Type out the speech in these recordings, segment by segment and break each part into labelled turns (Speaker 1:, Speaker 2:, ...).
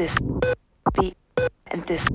Speaker 1: this beat and this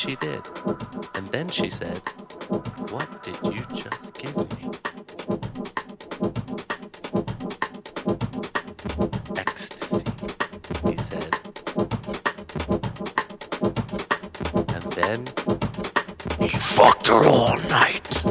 Speaker 1: she did. And then she said, What did you just give me? Ecstasy, he said. And then he fucked her all night.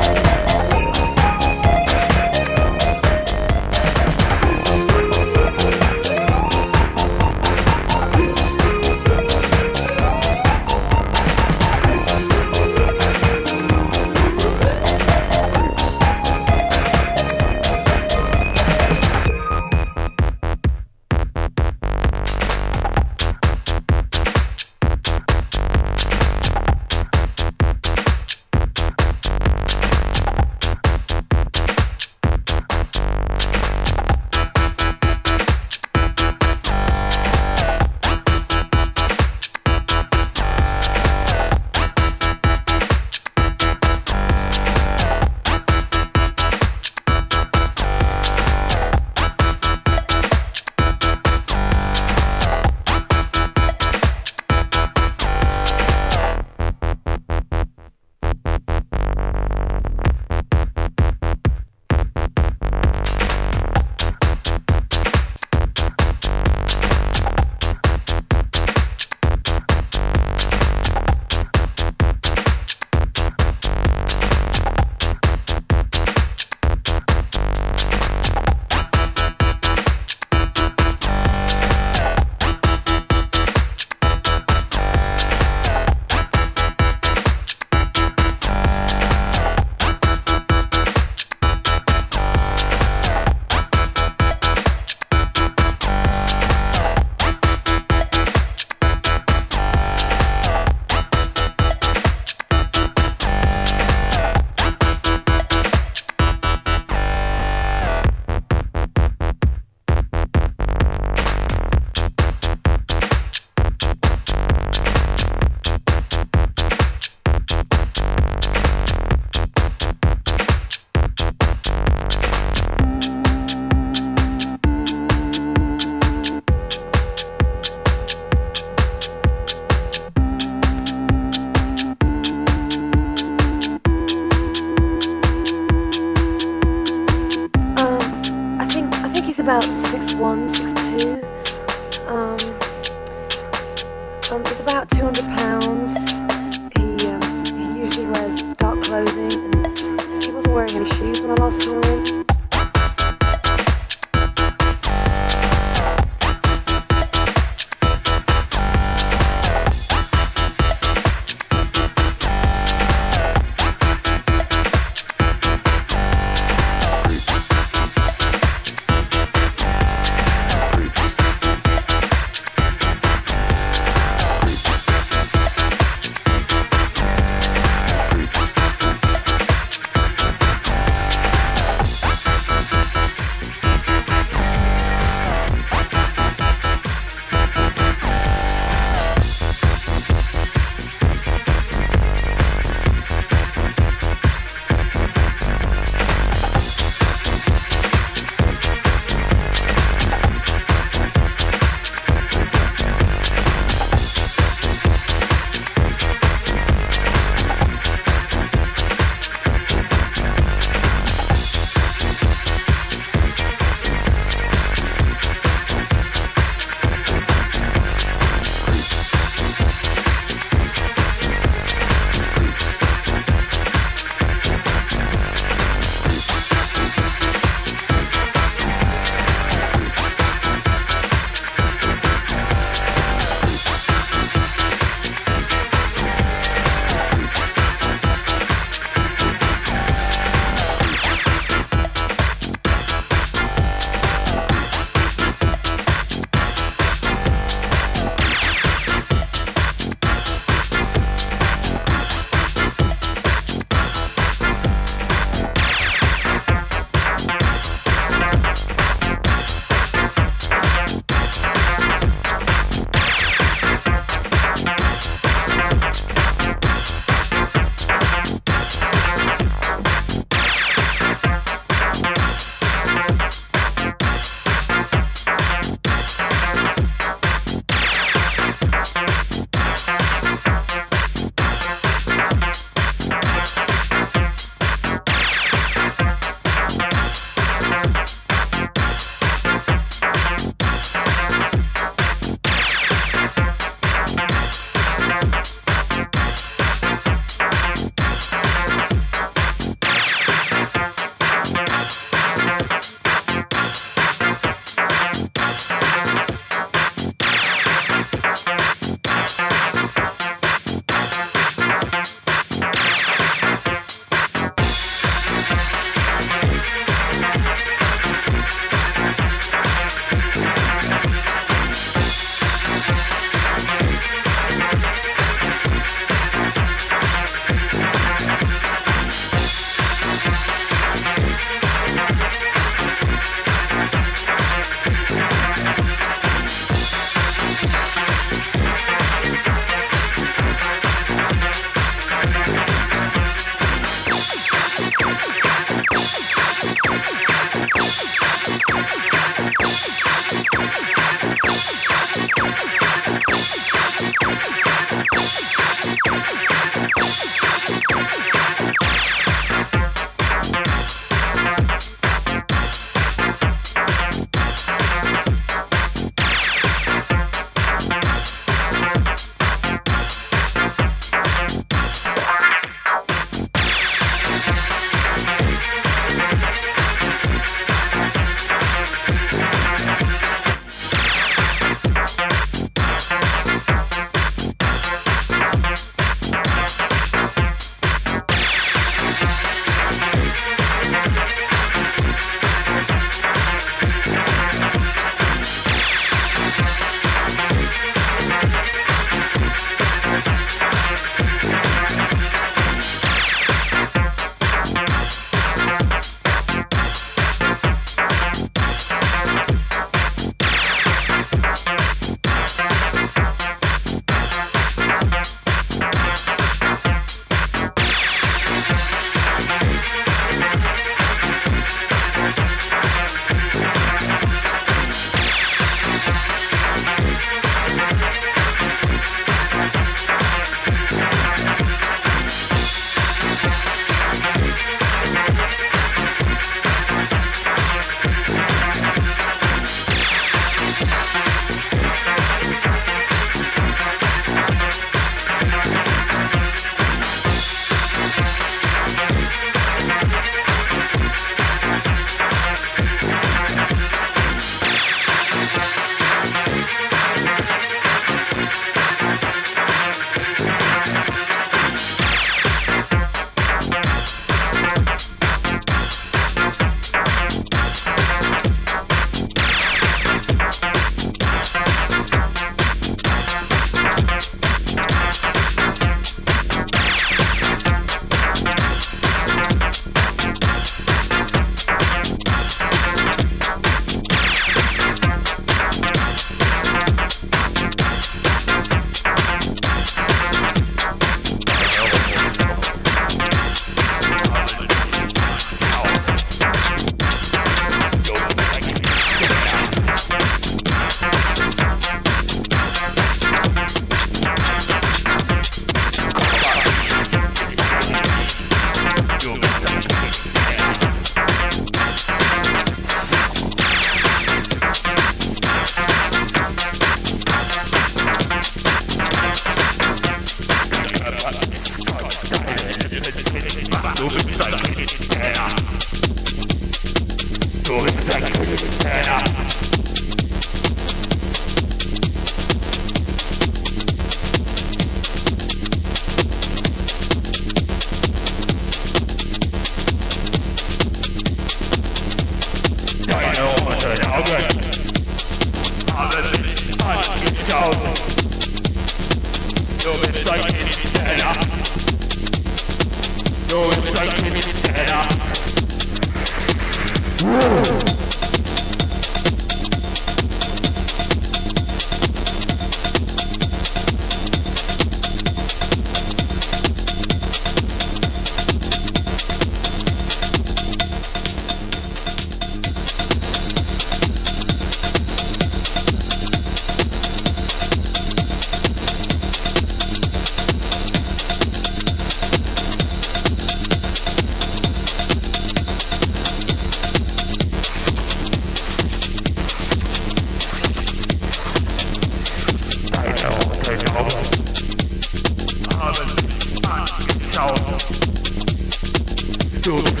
Speaker 2: Dubs